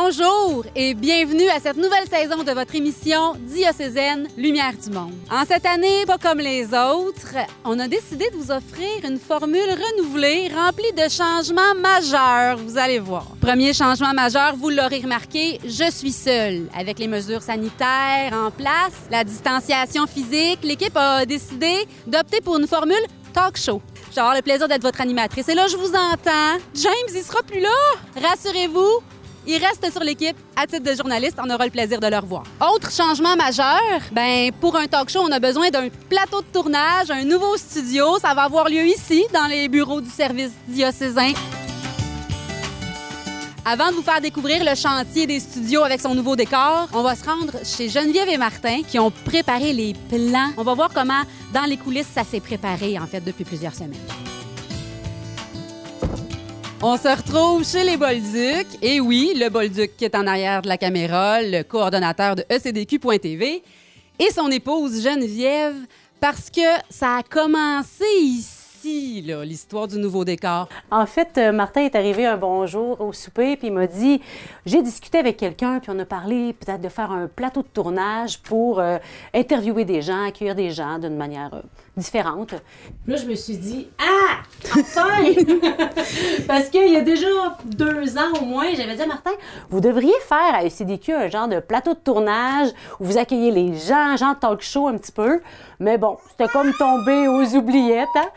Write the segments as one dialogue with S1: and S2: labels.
S1: Bonjour et bienvenue à cette nouvelle saison de votre émission diocésaine Lumière du Monde. En cette année, pas comme les autres, on a décidé de vous offrir une formule renouvelée remplie de changements majeurs, vous allez voir. Premier changement majeur, vous l'aurez remarqué, je suis seule. Avec les mesures sanitaires en place, la distanciation physique, l'équipe a décidé d'opter pour une formule talk show. J'ai le plaisir d'être votre animatrice. Et là, je vous entends. James, il sera plus là. Rassurez-vous, ils restent sur l'équipe. À titre de journaliste, on aura le plaisir de leur voir. Autre changement majeur, ben pour un talk show, on a besoin d'un plateau de tournage, un nouveau studio. Ça va avoir lieu ici, dans les bureaux du service diocésain. Avant de vous faire découvrir le chantier des studios avec son nouveau décor, on va se rendre chez Geneviève et Martin qui ont préparé les plans. On va voir comment, dans les coulisses, ça s'est préparé, en fait, depuis plusieurs semaines. On se retrouve chez les Bolduc. Et oui, le Bolduc qui est en arrière de la caméra, le coordonnateur de ECDQ.tv, et son épouse Geneviève, parce que ça a commencé ici l'histoire du nouveau décor?
S2: En fait, euh, Martin est arrivé un bonjour au souper, puis il m'a dit J'ai discuté avec quelqu'un, puis on a parlé peut-être de faire un plateau de tournage pour euh, interviewer des gens, accueillir des gens d'une manière euh, différente. Là, je me suis dit Ah Enfin Parce qu'il y a déjà deux ans au moins, j'avais dit à Martin Vous devriez faire à ECDQ un genre de plateau de tournage où vous accueillez les gens, genre talk show un petit peu. Mais bon, c'était comme tomber aux oubliettes. Hein?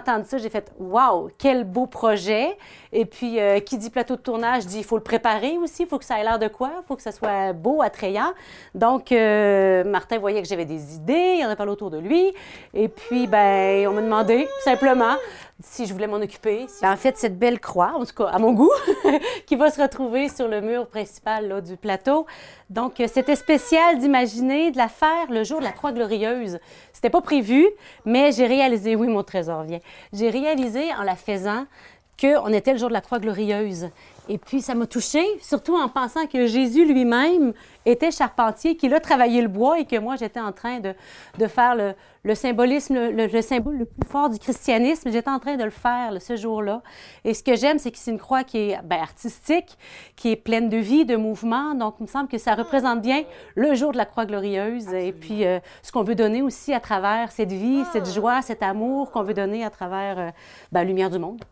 S2: J'ai ça, j'ai fait Waouh, quel beau projet! Et puis, euh, qui dit plateau de tournage dit il faut le préparer aussi, il faut que ça ait l'air de quoi, il faut que ça soit beau, attrayant. Donc, euh, Martin voyait que j'avais des idées, il en a parlé autour de lui. Et puis, ben, on m'a demandé simplement si je voulais m'en occuper. En fait, cette belle croix, en tout cas à mon goût, qui va se retrouver sur le mur principal là, du plateau. Donc, euh, c'était spécial d'imaginer de la faire le jour de la croix glorieuse. C'était pas prévu, mais j'ai réalisé, oui, mon trésor vient. J'ai réalisé en la faisant qu'on était le jour de la croix glorieuse. Et puis, ça m'a touchée, surtout en pensant que Jésus lui-même était charpentier, qu'il a travaillé le bois et que moi, j'étais en train de, de faire le, le symbolisme, le, symbole le plus fort du christianisme. J'étais en train de le faire ce jour-là. Et ce que j'aime, c'est que c'est une croix qui est ben, artistique, qui est pleine de vie, de mouvement. Donc, il me semble que ça représente bien le jour de la croix glorieuse et puis euh, ce qu'on veut donner aussi à travers cette vie, cette ah! joie, cet amour qu'on veut donner à travers euh, la lumière du monde.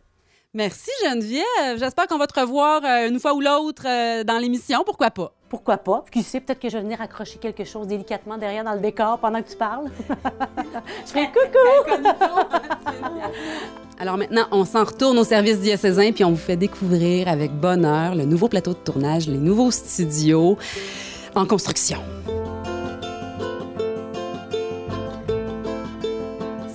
S1: Merci Geneviève. J'espère qu'on va te revoir euh, une fois ou l'autre euh, dans l'émission. Pourquoi pas?
S2: Pourquoi pas? Qui sait, peut-être que je vais venir accrocher quelque chose délicatement derrière dans le décor pendant que tu parles. je fais coucou!
S1: Alors maintenant, on s'en retourne au service diocésain puis on vous fait découvrir avec bonheur le nouveau plateau de tournage, les nouveaux studios en construction.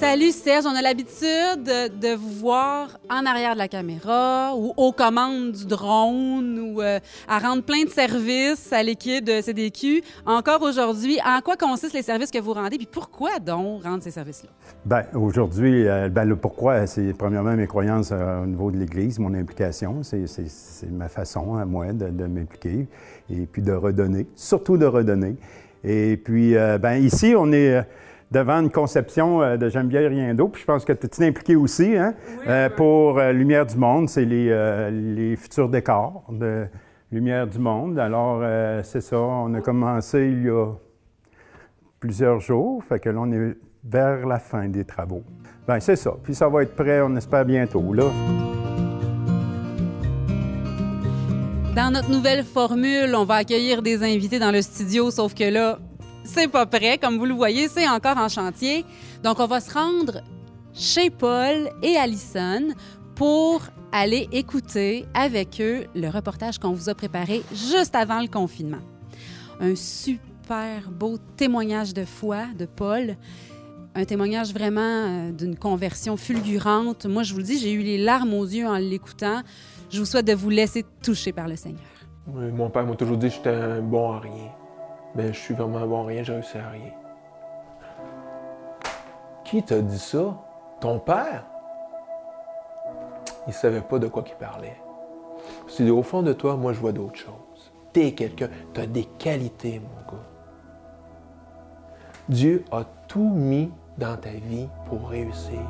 S1: Salut Serge, on a l'habitude de, vous voir en arrière de la caméra ou aux commandes du drone ou euh, à rendre plein de services à l'équipe de CDQ. Encore aujourd'hui, en quoi consistent les services que vous rendez? Puis pourquoi donc rendre ces services-là?
S3: Bien, aujourd'hui, euh, ben, le pourquoi, c'est premièrement mes croyances euh, au niveau de l'Église, mon implication. C'est ma façon à moi de, de m'impliquer et puis de redonner, surtout de redonner. Et puis, ben, ici, on est devant une conception euh, de J'aime bien rien d'autre. Puis je pense que tu es impliqué aussi hein, euh, pour euh, Lumière du Monde. C'est les, les, futurs décors de Lumière du Monde. Alors, c'est ça. On a commencé il y a plusieurs jours. Fait que là, on est vers la fin des travaux. Bien, c'est ça. Puis ça va être prêt, on espère bientôt, là.
S1: Dans notre nouvelle formule, on va accueillir des invités dans le studio, sauf que là, c'est pas prêt. Comme vous le voyez, c'est encore en chantier. Donc, on va se rendre chez Paul et Allison pour aller écouter avec eux le reportage qu'on vous a préparé juste avant le confinement. Un super beau témoignage de foi de Paul. Un témoignage vraiment euh, d'une conversion fulgurante. Moi, je vous le dis, j'ai eu les larmes aux yeux en l'écoutant. Je vous souhaite de vous laisser toucher par le Seigneur.
S4: mon père m'a toujours dit que j'étais un bon à rien ben, je suis vraiment bon rien, j'ai réussi à rien. Qui t'a dit ça? Ton père? Il savait pas de quoi il parlait. C'est au fond de toi, moi, je vois d'autres choses. T'es quelqu'un, t'as des qualités, mon gars. Dieu a tout mis dans ta vie pour réussir.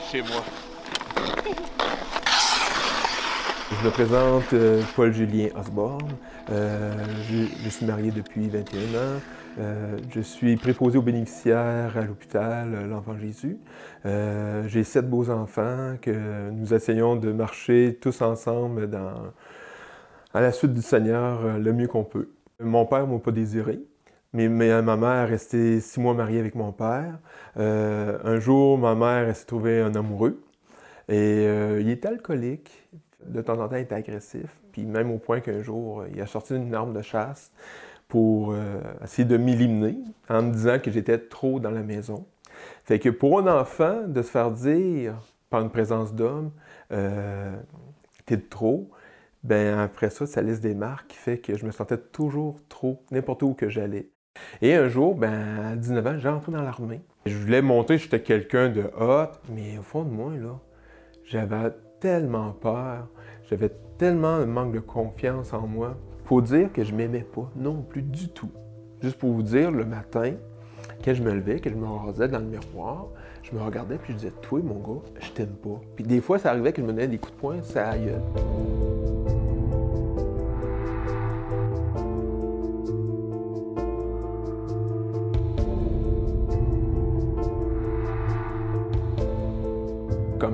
S5: Chez moi.
S4: Je me présente euh, Paul-Julien Osborne. Euh, je, suis marié depuis 21 ans. Euh, je suis préposé aux bénéficiaires à l'hôpital L'Enfant Jésus. J'ai sept beaux enfants que nous essayons de marcher tous ensemble à la suite du Seigneur le mieux qu'on peut. Mon père m'a pas désiré. Mais, mais ma mère est restée six mois mariée avec mon père. Euh, un jour, ma mère s'est trouvée un amoureux. Et euh, il était alcoolique. De temps en temps, il était agressif. Puis même au point qu'un jour, il a sorti une arme de chasse pour euh, essayer de m'éliminer en me disant que j'étais trop dans la maison. Fait que pour un enfant, de se faire dire par une présence d'homme, euh, t'es de trop, ben après ça, ça laisse des marques qui fait que je me sentais toujours trop, n'importe où que j'allais. Et un jour, ben, à 19 ans, j'ai entré dans l'armée. Je voulais montrer que j'étais quelqu'un de hot, mais au fond de moi, là, j'avais tellement peur, j'avais tellement un manque de confiance en moi. Faut dire que je m'aimais pas, non plus du tout. Juste pour vous dire, le matin, quand je me levais, que je me rasais dans le miroir, je me regardais puis je disais, toi, mon gars, je t'aime pas. Puis des fois, ça arrivait que je me donnais des coups de poing, ça aille.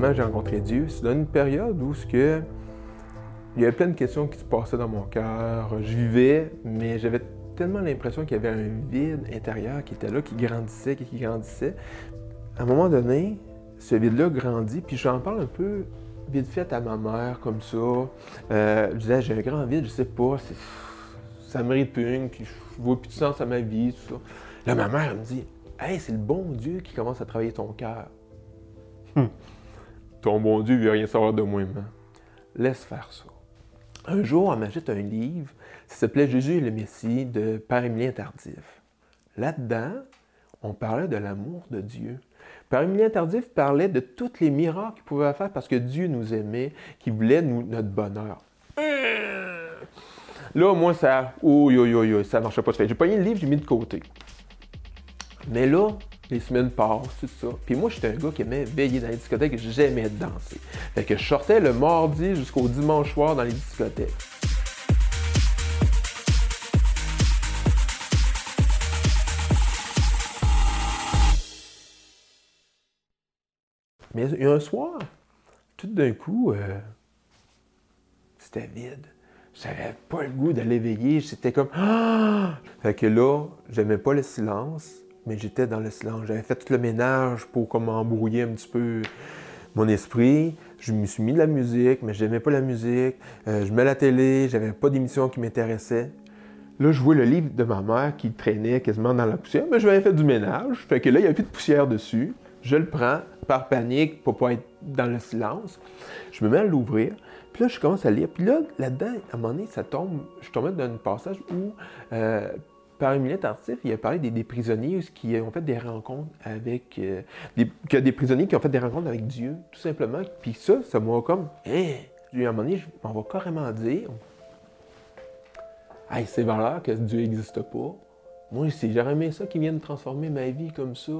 S4: J'ai rencontré Dieu? C'est dans une période où ce que il y avait plein de questions qui se passaient dans mon cœur. Je vivais, mais j'avais tellement l'impression qu'il y avait un vide intérieur qui était là, qui grandissait, qui grandissait. À un moment donné, ce vide-là grandit, puis j'en parle un peu vite fait à ma mère, comme ça. Euh, je disais, j'ai un grand vide, je sais pas, ça me répugne, puis je vois plus de sens à ma vie, tout ça. Là, ma mère me dit, hey, c'est le bon Dieu qui commence à travailler ton cœur. Hum. Ton bon Dieu, il veut rien savoir de moi, man. Laisse faire ça. Un jour, elle m'achète un livre, ça s'appelait Jésus et le Messie de Père Émilien Tardif. Là-dedans, on parlait de l'amour de Dieu. Père Émilien Tardif parlait de tous les miracles qu'il pouvait faire parce que Dieu nous aimait, qu'il voulait nous, notre bonheur. Là, moi, ça. Oh, yo, yo, yo, ça marchait pas. J'ai pogné le livre, j'ai mis de côté. Mais là, les semaines passent, tout ça. Puis moi, j'étais un gars qui aimait veiller dans les discothèques j'aimais danser. Fait que je sortais le mardi jusqu'au dimanche soir dans les discothèques. Mais un soir, tout d'un coup, euh, c'était vide. J'avais pas le goût d'aller veiller. C'était comme. Ah! Fait que là, j'aimais pas le silence, mais j'étais dans le silence. J'avais fait tout le ménage pour comme embrouiller un petit peu mon esprit. Je me suis mis de la musique, mais j'aimais pas la musique. Euh, je mets la télé, j'avais pas d'émission qui m'intéressait. Là, je vois le livre de ma mère qui traînait quasiment dans la poussière, mais je m'avais fait du ménage. Fait que là, il n'y a plus de poussière dessus. Je le prends par panique pour pas être dans le silence. Je me mets à l'ouvrir. Puis là, je commence à lire. Puis là, là-dedans, à un moment donné, ça tombe. Je dans un passage où, euh, par Émilien Tardif, il a parlé des, prisonniers qui ont fait des rencontres avec. euh, des, prisonniers qui ont fait des rencontres avec Dieu, tout simplement. Puis ça, ça m'a comme. Hein? À un moment donné, je m'en vais carrément dire. Hey, c'est valeur que Dieu n'existe pas. Moi, c'est j'aurais aimé ça qui vienne transformer ma vie comme ça,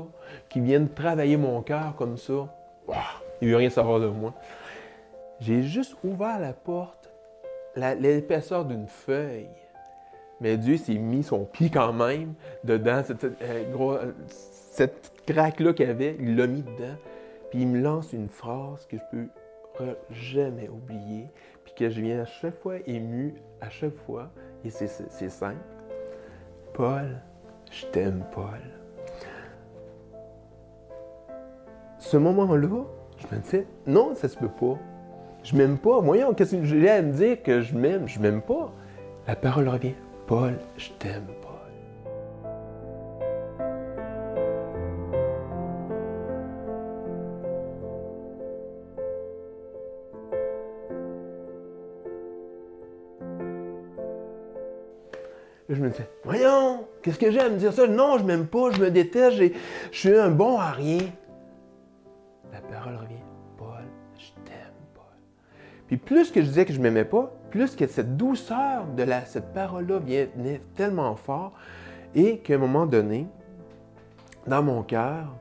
S4: qui vienne travailler mon cœur comme ça. Wow, il veut rien savoir de moi. J'ai juste ouvert la porte, l'épaisseur d'une feuille. Mais Dieu s'est mis son pied quand même dedans, cette, euh, gros- euh, cette petite craque-là qu'il avait, il l'a mis dedans. Puis il me lance une phrase que je peux jamais oublier, puis que je viens à chaque fois ému, à chaque fois, et c'est simple. Paul, je t'aime, Paul. Ce moment-là, je me disais, non, ça se peut pas. Je m'aime pas. Voyons, qu'est-ce que j'ai à me dire que je m'aime? Je m'aime pas. La parole revient. Paul, je t'aime, Paul. Là, je me disais, voyons, qu'est-ce que j'ai à me dire ça? Non, je m'aime pas, je me déteste, je suis un bon à rien. La parole revient, Paul, je t'aime, Paul. Puis plus que je disais que je m'aimais pas, plus que cette douceur de la, cette parole-là venait tellement fort, et qu'à un moment donné, dans mon cœur,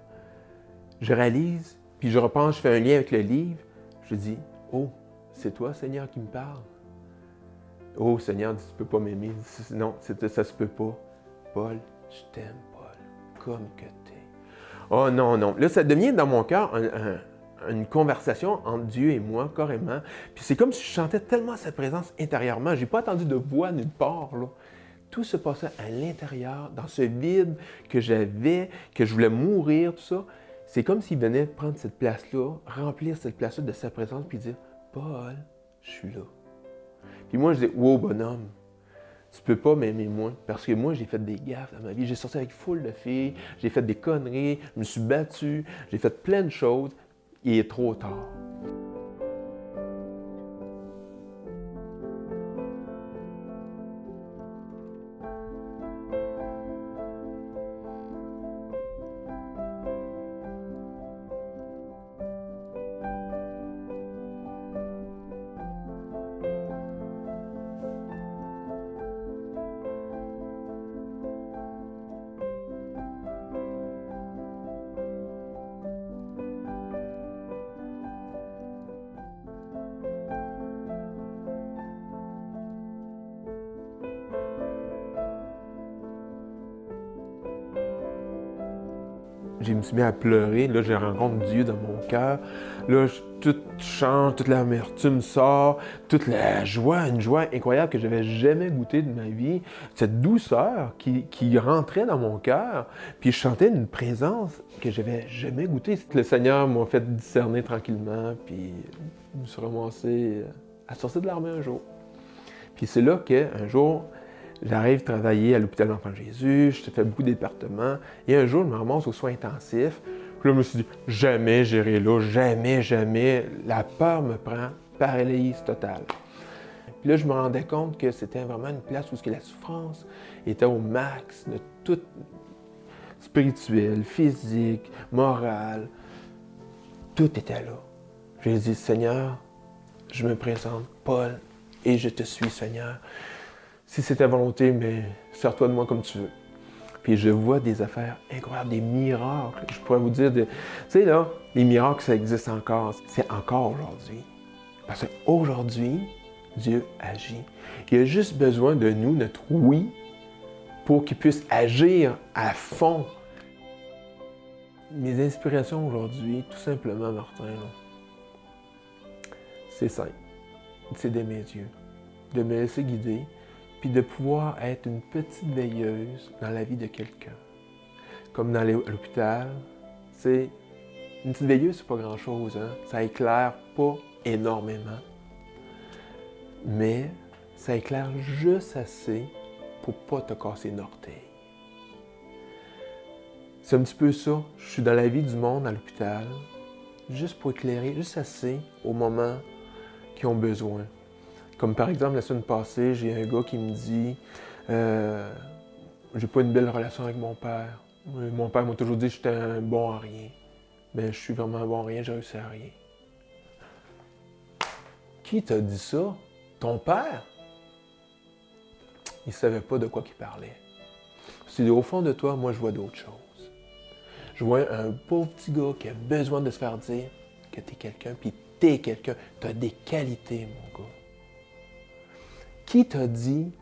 S4: je réalise Puis je repense, je fais un lien avec le livre. Je dis, oh, c'est toi, Seigneur, qui me parle. Oh, Seigneur, tu ne peux pas m'aimer. Non, ça se peut pas. Paul, je t'aime, Paul, comme que tu es. Oh non, non. Là, ça devient dans mon cœur une conversation entre Dieu et moi, carrément. Puis c'est comme si je chantais tellement sa présence intérieurement. Je n'ai pas attendu de voix nulle part. Tout se passait à l'intérieur, dans ce vide que j'avais, que je voulais mourir, tout ça. C'est comme s'il venait prendre cette place-là, remplir cette place-là de sa présence, puis dire Paul, je suis là. Puis moi, je dis Wow, bonhomme, tu peux pas m'aimer moi. Parce que moi, j'ai fait des gaffes dans ma vie. J'ai sorti avec foule de filles, j'ai fait des conneries, je me suis battu, j'ai fait plein de choses. Il est trop suis mis à pleurer. Là, je rencontre Dieu dans mon cœur. Là, tout change, toute l'amertume sort, toute la joie, une joie incroyable que je n'avais jamais goûtée de ma vie. Cette douceur qui, rentrait dans mon cœur. Puis je chantais une présence que je n'avais jamais goûtée. Le Seigneur m'a fait discerner tranquillement. Puis je me suis ramassé à sortir de l'armée un jour. Puis c'est là qu'un jour, J'arrive travailler à l'hôpital d'enfants Jésus, je fais beaucoup de départements. Et un jour, je me ramasse aux soins intensifs. Puis là, je me suis dit, jamais j'irai là, jamais, jamais. La peur me prend, paralyse totale. Puis là, je me rendais compte que c'était vraiment une place où la souffrance était au max de tout spirituel, physique, moral. Tout était là. J'ai dit, Seigneur, je me présente, Paul, et je te suis, Seigneur si c'est ta volonté, mais sers-toi de moi comme tu veux. Puis je vois des affaires incroyables, des miracles. Je pourrais vous dire, tu sais là, les miracles, ça existe encore. C'est encore aujourd'hui. Parce qu'aujourd'hui, Dieu agit. Il a juste besoin de nous, notre oui, pour qu'il puisse agir à fond. Mes inspirations aujourd'hui, tout simplement, Martin, c'est simple. C'est d'aimer Dieu, de me laisser guider, puis de pouvoir être une petite veilleuse dans la vie de quelqu'un. Comme dans l'hôpital, c'est une petite veilleuse, c'est pas grand-chose, hein? ça éclaire pas énormément, mais ça éclaire juste assez pour pas te casser l'orteil. C'est un petit peu ça. Je suis dans la vie du monde à l'hôpital, juste pour éclairer, juste assez au moment qu'ils ont besoin. Comme par exemple, la semaine passée, j'ai un gars qui me dit euh, J'ai pas une belle relation avec mon père. Mon père m'a toujours dit que j'étais un bon à rien. Mais je suis vraiment un bon à rien, j'ai réussi à rien. Qui t'a dit ça? Ton père? Il savait pas de quoi il parlait. C'est au fond de toi, moi, je vois d'autres choses. Je vois un pauvre petit gars qui a besoin de se faire dire que tu es quelqu'un, puis tu es quelqu'un. Tu as des qualités, mon gars. Qui t'a dit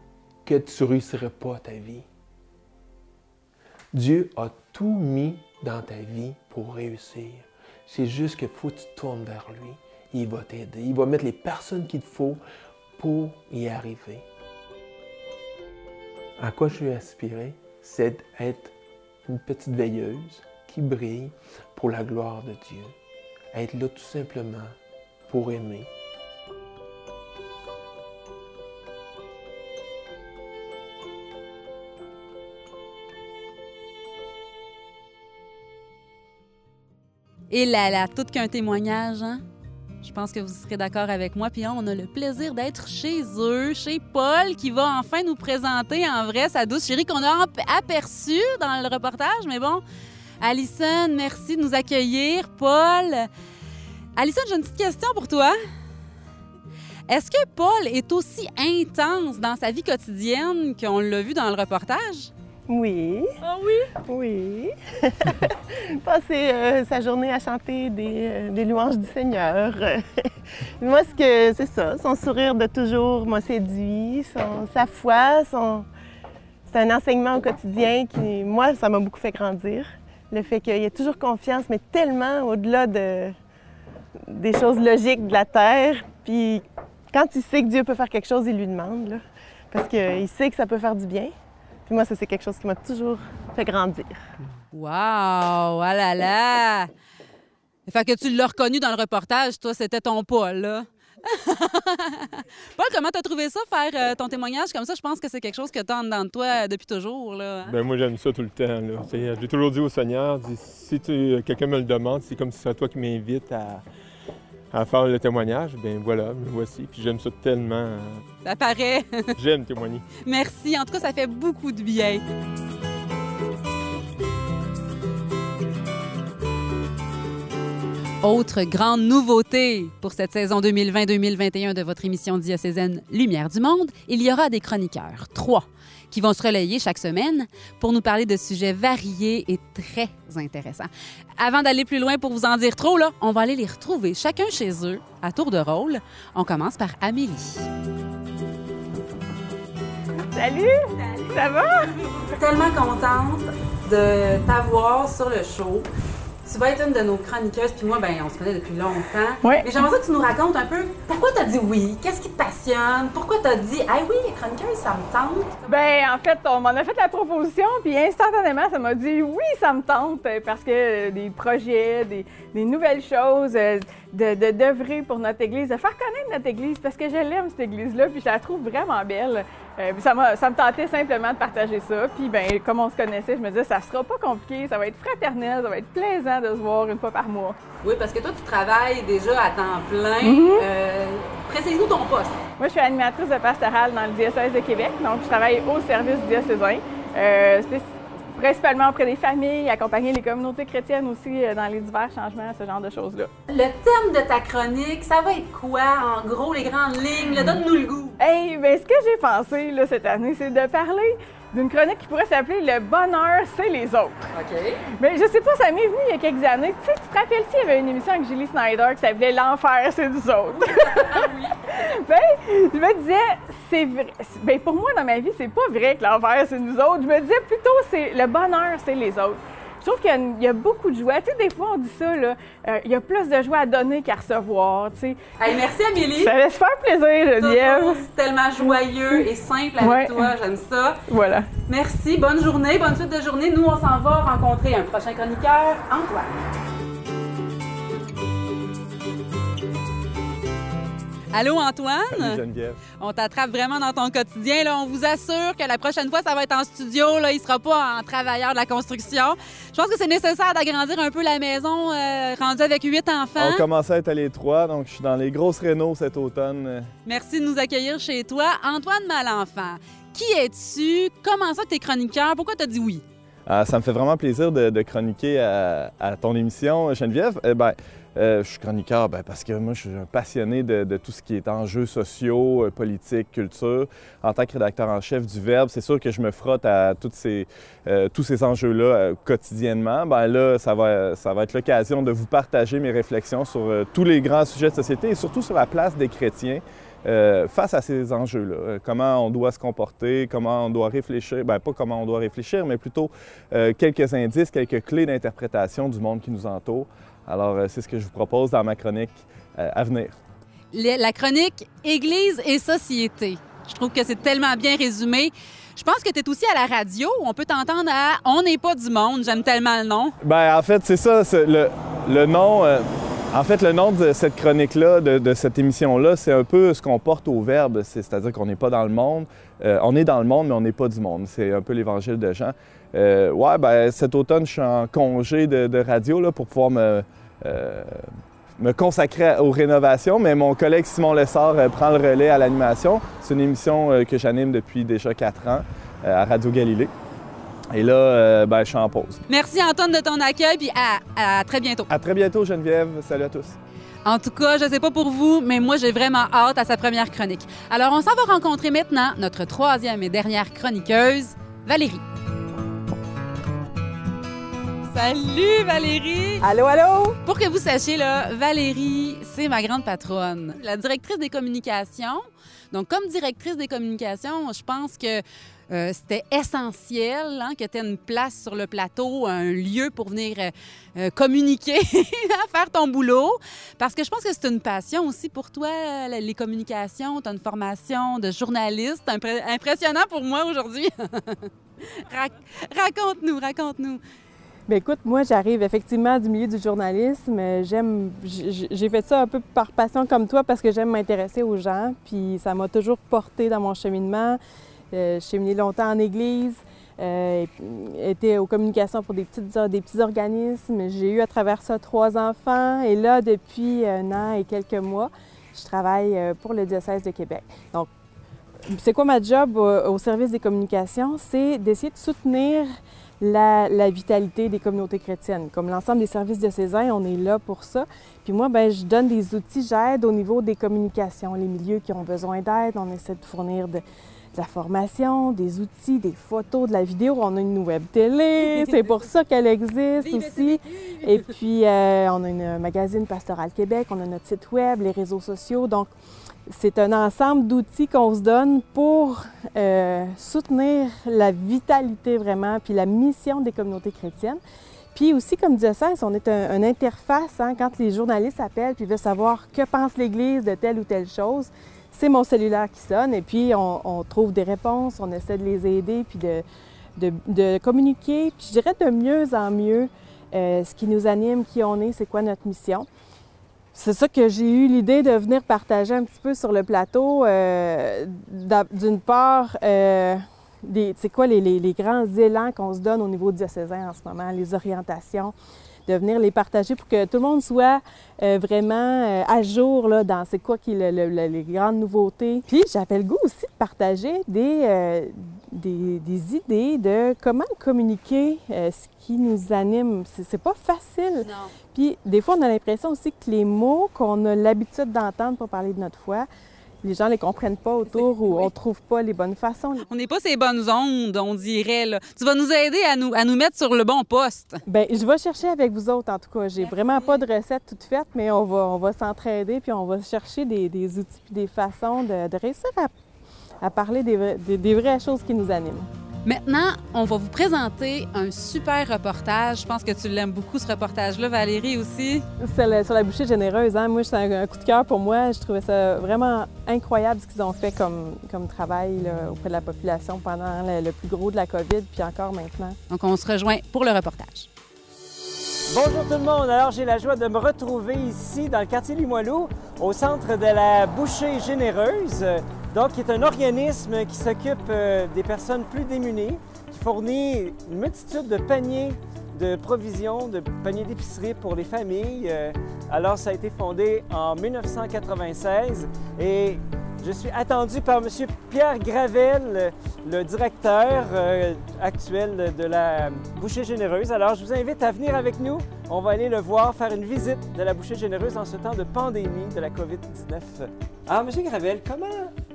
S4: que tu ne réussirais pas ta vie? Dieu a tout mis dans ta vie pour réussir. C'est juste qu'il faut que tu tournes vers lui. Il va t'aider. Il va mettre les personnes qu'il te faut pour y arriver. À quoi je veux aspirer? C'est d'être une petite veilleuse qui brille pour la gloire de Dieu. Être là tout simplement pour aimer,
S1: Et là, là, tout qu'un témoignage, hein? Je pense que vous serez d'accord avec moi. Puis on a le plaisir d'être chez eux, chez Paul, qui va enfin nous présenter en vrai sa douce chérie qu'on a aperçue dans le reportage. Mais bon, Alison, merci de nous accueillir. Paul. Alison, j'ai une petite question pour toi. Est-ce que Paul est aussi intense dans sa vie quotidienne qu'on l'a vu dans le reportage?
S5: Oui.
S1: Ah oui?
S5: Oui. Passer euh, sa journée à chanter des, euh, des louanges du Seigneur. moi, ce que c'est ça, son sourire de toujours m'a séduit, son- sa foi, son... c'est un enseignement au quotidien qui, moi, ça m'a beaucoup fait grandir. Le fait qu'il y ait toujours confiance, mais tellement au-delà de, des choses logiques de la terre. Puis quand il sait que Dieu peut faire quelque chose, il lui demande, là, parce qu'il sait que ça peut faire du bien. Puis moi, ça, c'est quelque chose qui m'a toujours fait grandir.
S1: Wow! Ah là là! Fait que tu l'as reconnu dans le reportage, toi, c'était ton Paul, là. Paul, comment t'as trouvé ça, faire euh, ton témoignage? Comme ça? Je pense que c'est quelque chose que t'as en dedans de toi euh, depuis toujours, là. hein?
S4: Ben, moi, j'aime ça tout le temps. J'ai toujours dit au Seigneur, dis, si tu- quelqu'un me le demande, c'est comme si c'est toi qui m'invite à, à faire le témoignage. Ben voilà, me voici. Puis j'aime ça tellement. euh,
S1: Ça paraît.
S4: J'aime témoigner.
S1: Merci. En tout cas, ça fait beaucoup de bien. Autre grande nouveauté pour cette saison 2020-2021 de votre émission diocésaine Lumière du Monde, il y aura des chroniqueurs, trois, qui vont se relayer chaque semaine pour nous parler de sujets variés et très intéressants. Avant d'aller plus loin pour vous en dire trop, là, on va aller les retrouver chacun chez eux à tour de rôle. On commence par Amélie.
S5: Salut! Ça va?
S1: tellement contente de t'avoir sur le show. Tu vas être une de nos chroniqueuses, puis moi, ben, on se connaît depuis longtemps. Mais j'aimerais que tu nous racontes un peu pourquoi tu as dit oui, qu'est-ce qui te passionne, pourquoi tu as dit, ah oui, les chroniqueuses, ça me tente?
S6: Ben, en fait, on m'en a fait la proposition, puis instantanément, ça m'a dit oui, ça me tente, parce que des projets, des, des nouvelles choses, euh, de, d'œuvrer pour notre Église, de faire connaître notre Église, parce que je l'aime, cette Église-là, puis je la trouve vraiment belle. Euh, puis ça, me tentait simplement de partager ça. Puis, ben, comme on se connaissait, je me disais, ça sera pas compliqué, ça va être fraternel, ça va être plaisant de se voir une fois par mois.
S1: Oui, parce que toi, tu travailles déjà à temps plein.
S6: Mm-hmm.
S1: Euh, Précise-nous ton poste.
S6: Moi, je suis animatrice de pastorale dans le diocèse de Québec, donc je travaille au service diocésain, euh, principalement auprès des familles, accompagner les communautés chrétiennes aussi euh, dans les divers changements, ce genre de choses-là.
S1: Le thème de ta chronique, ça va être quoi, en gros, les grandes lignes? Donne-nous le goût.
S6: Hey, ben, ce que j'ai pensé là, cette année, c'est de parler d'une chronique qui pourrait s'appeler Le bonheur, c'est les autres.
S1: OK.
S6: Mais je sais pas, ça m'est venu il y a quelques années. Tu sais, tu te rappelles s'il y avait une émission avec Julie Snyder qui s'appelait L'enfer, c'est nous autres. ben, je me disais, c'est vrai. Ben, pour moi, dans ma vie, c'est pas vrai que l'enfer, c'est nous autres. Je me disais plutôt, c'est le bonheur, c'est les autres. Je trouve qu'il y a y, beaucoup de joie. Tu sais, des fois, on dit ça, là, euh, il y a plus de joie à donner qu'à recevoir, tu sais.
S1: Hey, merci, Amélie.
S6: Ça va se faire plaisir, Geneviève.
S1: Toujours tellement joyeux et simple avec
S6: Ouais.
S1: toi, j'aime ça.
S6: Voilà.
S1: Merci, bonne journée, bonne suite de journée. Nous, on s'en va rencontrer un prochain chroniqueur, Antoine. Allô, Antoine?
S4: Geneviève.
S1: On t'attrape vraiment dans ton quotidien. Là. On vous assure que la prochaine fois, ça va être en studio. Là. Il sera pas en travailleur de la construction. Je pense que c'est nécessaire d'agrandir un peu la maison, euh, rendue avec huit enfants.
S7: On commence à être à l'étroit, donc je suis dans les grosses rénaux cet automne.
S1: Merci de nous accueillir chez toi. Antoine Malenfant, qui es-tu? Comment ça que t'es chroniqueur? Pourquoi t'as dit oui?
S7: Ah, ça me fait vraiment plaisir de, de chroniquer à, à ton émission, Geneviève. Eh ben, euh, je suis chroniqueur ben, parce que moi, je suis un passionné de, tout ce qui est enjeux sociaux, euh, politique, culture. En tant que rédacteur en chef du Verbe, c'est sûr que je me frotte à ces, euh, tous ces enjeux-là quotidiennement. Ben là, ça va, ça va être l'occasion de vous partager mes réflexions sur tous les grands sujets de société et surtout sur la place des chrétiens face à ces enjeux-là. Comment on doit se comporter, comment on doit réfléchir, ben pas comment on doit réfléchir, mais plutôt quelques indices, quelques clés d'interprétation du monde qui nous entoure. Alors, euh, c'est ce que je vous propose dans ma chronique euh, à venir.
S1: La chronique Église et société. Je trouve que c'est tellement bien résumé. Je pense que tu es aussi à la radio. On peut t'entendre à On n'est pas du monde. J'aime tellement le nom.
S7: Ben, en fait, c'est ça, le, le nom. euh, en fait, le nom de cette chronique-là, de, de cette émission-là, c'est un peu ce qu'on porte au verbe, c'est- c'est-à-dire qu'on n'est pas dans le monde. Euh, on est dans le monde, mais on n'est pas du monde. C'est un peu l'évangile de Jean. Euh, ouais, ben, cet automne, je suis en congé de, de radio là, pour pouvoir me, euh, me consacrer aux rénovations, mais mon collègue Simon Lessard euh, prend le relais à l'animation. C'est une émission euh, que j'anime depuis déjà quatre ans à Radio Galilée. Et là, ben, je suis en pause.
S1: Merci Antoine de ton accueil, puis à, à très bientôt.
S7: À très bientôt, Geneviève. Salut à tous.
S1: En tout cas, je sais pas pour vous, mais moi j'ai vraiment hâte à sa première chronique. Alors on s'en va rencontrer maintenant notre troisième et dernière chroniqueuse, Valérie. Salut Valérie!
S8: Allô, allô?
S1: Pour que vous sachiez, là, Valérie, c'est ma grande patronne, la directrice des communications. Donc, comme directrice des communications, je pense que euh, c'était essentiel hein, que tu aies une place sur le plateau, un lieu pour venir euh, euh, communiquer, faire ton boulot. Parce que je pense que c'est une passion aussi pour toi, les communications. Tu as une formation de journaliste impressionnant pour moi aujourd'hui. Rac- raconte-nous, raconte-nous.
S8: Ben écoute, moi j'arrive effectivement du milieu du journalisme. J'aime, j'ai fait ça un peu par passion comme toi parce que j'aime m'intéresser aux gens. Puis ça m'a toujours porté dans mon cheminement. Euh, j'ai cheminé longtemps en église, euh, aux communications pour des, des petits organismes. J'ai eu à travers ça trois enfants et là, depuis un an et quelques mois, je travaille euh, pour le diocèse de Québec. Donc, c'est quoi ma job au service des communications? C'est d'essayer de soutenir la, la vitalité des communautés chrétiennes. Comme l'ensemble des services diocésains, on est là pour ça. Puis moi, ben, je donne des outils, j'aide au niveau des communications, les milieux qui ont besoin d'aide. On essaie de fournir de, de la formation, des outils, des photos, de la vidéo. On a une web télé, c'est pour ça qu'elle existe aussi. Et puis, euh, on a une magazine Pastoral Québec, on a notre site web, les réseaux sociaux. Donc, c'est un ensemble d'outils qu'on se donne pour euh, soutenir la vitalité vraiment, puis la mission des communautés chrétiennes. Puis aussi, comme diocèse, on est un, une interface hein, quand les journalistes appellent puis veulent savoir que pense l'Église de telle ou telle chose. C'est mon cellulaire qui sonne et puis on, trouve des réponses, on essaie de les aider puis de communiquer. Puis je dirais de mieux en mieux euh, ce qui nous anime, qui on est, c'est quoi notre mission. C'est ça que j'ai eu l'idée de venir partager un petit peu sur le plateau. Euh, D'une part, euh, c'est quoi les, les, les, grands élans qu'on se donne au niveau diocésain en ce moment, les orientations, de venir les partager pour que tout le monde soit euh, vraiment à jour là, dans c'est quoi qui le, le, les grandes nouveautés. Puis j'avais le goût aussi de partager des, euh, des, des, idées de comment communiquer euh, ce qui nous anime. C'est pas facile.
S1: Non.
S8: Puis des fois, on a l'impression aussi que les mots qu'on a l'habitude d'entendre pour parler de notre foi, les gens ne les comprennent pas autour ou on ne trouve pas les bonnes façons.
S1: On n'est pas ces bonnes ondes, on dirait. Là. Tu vas nous aider à nous, à nous mettre sur le bon poste.
S8: Bien, je vais chercher avec vous autres, en tout cas. J'ai vraiment pas de recette toute faite, mais on va, on va s'entraider puis on va chercher des, des outils puis des façons de, de réussir à, à parler des, des, des vraies choses qui nous animent.
S1: Maintenant, on va vous présenter un super reportage. Je pense que tu l'aimes beaucoup, ce reportage-là, Valérie aussi.
S8: C'est le, sur la bouchée généreuse. Hein? Moi, c'est un, un, coup de cœur pour moi. Je trouvais ça vraiment incroyable ce qu'ils ont fait comme, comme travail là, auprès de la population pendant le, le, plus gros de la COVID, puis encore maintenant.
S1: Donc, on se rejoint pour le reportage.
S9: Bonjour tout le monde. Alors, j'ai la joie de me retrouver ici dans le quartier Limoilou, au centre de la bouchée généreuse. Donc, qui est un organisme qui s'occupe euh, des personnes plus démunies, qui fournit une multitude de paniers de provisions, de paniers d'épicerie pour les familles. Euh, alors, ça a été fondé en 1996 et je suis attendu par M. Pierre Gravel, le directeur euh, actuel de la Bouchée Généreuse. Alors, je vous invite à venir avec nous. On va aller le voir, faire une visite de la Bouchée Généreuse en ce temps de pandémie de la COVID-19. Alors, M. Gravel, comment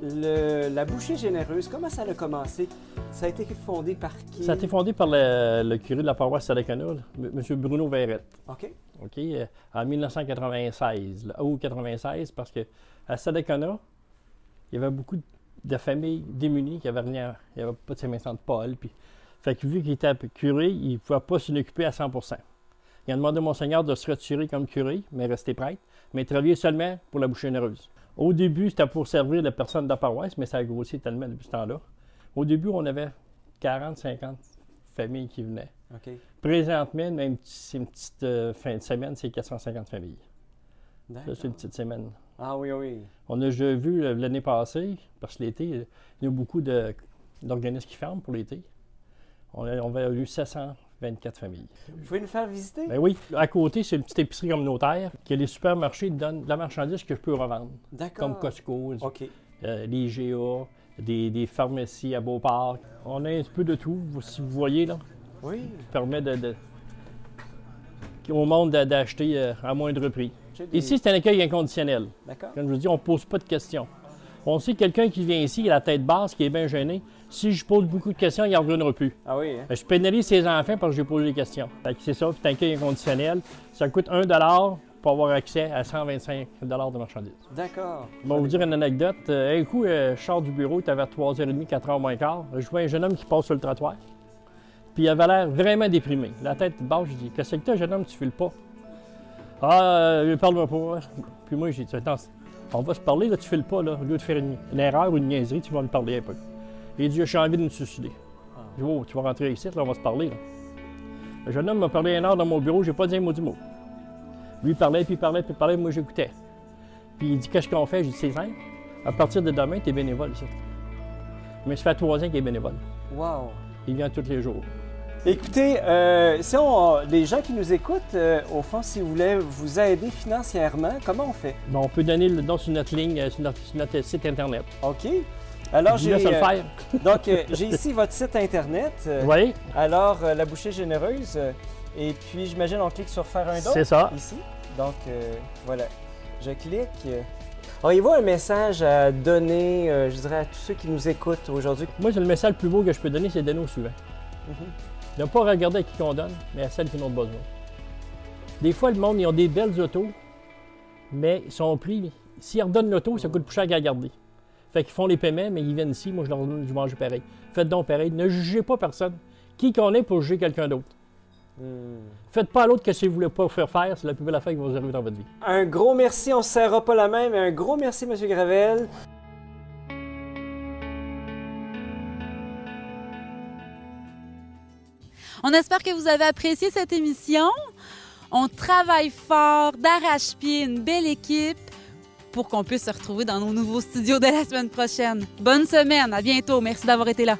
S9: le, la Bouchée Généreuse, comment ça a commencé? Ça a été fondé par qui?
S10: Ça a été fondé par le, le curé de la paroisse Sadekana, M. Bruno Verrette.
S9: OK.
S10: OK, euh, en 1996, là, ou 96, parce que à Sadekana, il y avait beaucoup de familles démunies qui avaient rien, il n'y avait pas de Saint-Vincent de Paul. Puis, fait que vu qu'il était curé, il ne pouvait pas s'en occuper à 100% Il a demandé au Monseigneur de se retirer comme curé, mais rester prêtre, mais travailler seulement pour la bouche généreuse. Au début, c'était pour servir les personnes de la paroisse, mais ça a grossi tellement depuis ce temps-là. Au début, on avait 40, 50 familles qui venaient.
S9: Okay.
S10: Présentement, même c'est une petite euh, fin de semaine, c'est 450 familles. Ça, c'est une petite semaine.
S9: Ah oui, oui.
S10: On a déjà vu l'année passée, parce que l'été, il y a beaucoup d'organismes qui ferment pour l'été. On, a, on a eu 724 familles.
S9: Vous pouvez nous faire visiter?
S10: Ben oui. À côté, c'est une petite épicerie communautaire que les supermarchés donnent de la marchandise que je peux revendre.
S9: D'accord.
S10: Comme Costco,
S9: OK.
S10: euh, les GA, des, des, pharmacies à Beauport. On a un peu de tout, si vous voyez là.
S9: Oui.
S10: Ça permet de, de au monde d'acheter euh, à moindre prix. Des... Ici, c'est un accueil inconditionnel.
S9: D'accord.
S10: Comme je vous dis, on ne pose pas de questions. On sait que quelqu'un qui vient ici, il a la tête basse, qui est bien gêné. Si je pose beaucoup de questions, il n'en reviendra plus.
S9: Ah oui, hein?
S10: Ben, je pénalise ses enfants parce que j'ai posé des questions. C'est ça, puis t'as un accueil inconditionnel. Ça coûte 1 pour avoir accès à 125 de marchandises.
S9: D'accord.
S10: Je vais vous dire une anecdote. Euh, un coup, euh, je sors du bureau, il était vers 3h30, 4h moins quart. Je vois un jeune homme qui passe sur le trottoir. Puis il avait l'air vraiment déprimé. La tête basse, je dis Qu'est-ce que t'as, jeune homme, tu files pas Ah, euh, parle-moi pas. Puis moi, j'ai dit Attends, on va se parler, là, tu files pas, là. Au lieu de faire une, une erreur ou une niaiserie, tu vas me parler un peu. Il dit J'ai envie de me suicider. Je dis Oh, tu vas rentrer ici, là, on va se parler. Là. Le jeune homme m'a parlé une heure dans mon bureau, j'ai pas dit un mot du mot. Lui parlait, puis il parlait, puis il parlait, moi j'écoutais. Puis il dit Qu'est-ce qu'on fait? J'ai dit C'est simple. À partir de demain, tu es bénévole ici. Mais ça fait trois ans qu'il est bénévole.
S9: Wow.
S10: Il vient tous les jours.
S9: Écoutez, euh, si on, les gens qui nous écoutent, euh, au fond, si vous voulez vous aider financièrement, comment on fait?
S10: Bon, on peut donner le don sur notre ligne, euh, sur notre, sur notre site Internet.
S9: OK. Alors, j'ai. euh, donc, j'ai ici votre site Internet.
S10: Oui,
S9: Alors, La Bouchée Généreuse. et puis, j'imagine, on clique sur Faire un don.
S10: c'est ça.
S9: Ici. Donc, voilà. Je clique. Auriez-vous un message à donner, je dirais, à tous ceux qui nous écoutent aujourd'hui?
S10: Moi, c'est le message le plus beau que je peux donner, c'est de donner au suivant.
S9: Mhm.
S10: Ne pas regarder à qui qu'on donne, mais à celles qui en ont besoin. Des fois, le monde, ils ont des belles autos, mais ils sont pris. S'ils redonnent l'auto, ça coûte plus cher qu'à garder. Fait qu'ils font les paiements, mais ils viennent ici, moi je leur donne du manger pareil. Faites donc pareil. Ne jugez pas personne. Qui qu'on est pour juger quelqu'un d'autre?
S9: Hmm.
S10: Faites pas à l'autre que si vous ne voulez pas faire faire, c'est la plus belle affaire qui va vous arriver dans votre vie.
S9: Un gros merci, on ne se serrera pas la main, mais un gros merci, M. Gravel.
S1: On espère que vous avez apprécié cette émission. On travaille fort, d'arrache-pied, une belle équipe pour qu'on puisse se retrouver dans nos nouveaux studios dès la semaine prochaine. Bonne semaine, à bientôt. Merci d'avoir été là.